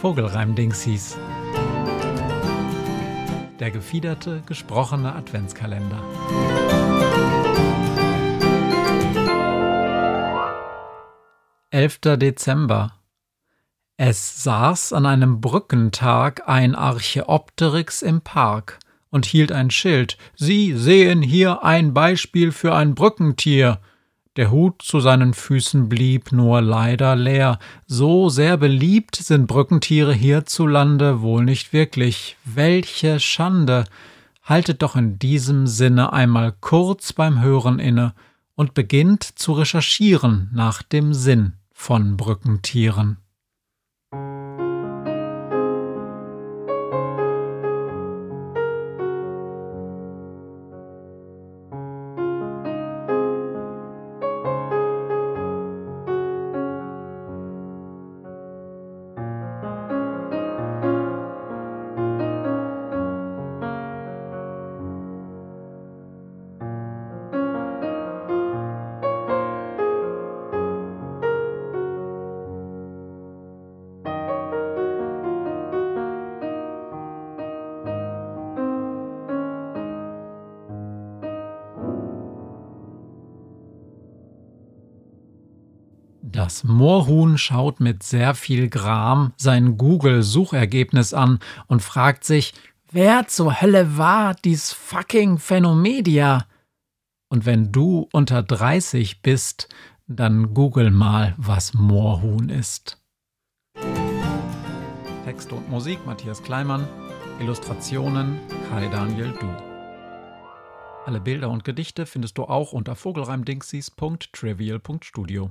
Vogelreim-Dingsies. Der gefiederte, gesprochene Adventskalender. Elfter Dezember. Es saß an einem Brückentag ein Archäopteryx im Park und hielt ein Schild. Sie sehen hier ein Beispiel für ein Brückentier. Der Hut zu seinen Füßen blieb nur leider leer. So sehr beliebt sind Brückentiere hierzulande wohl nicht wirklich. Welche Schande! Haltet doch in diesem Sinne einmal kurz beim Hören inne und beginnt zu recherchieren nach dem Sinn von Brückentieren. Das Moorhuhn schaut mit sehr viel Gram sein Google-Suchergebnis an und fragt sich, wer zur Hölle war dies fucking Phänomedia? Und wenn du unter 30 bist, dann google mal, was Moorhuhn ist. Text und Musik Matthias Kleimann, Illustrationen Kai Daniel Du. Alle Bilder und Gedichte findest du auch unter vogelreimdingsies.trivial.studio.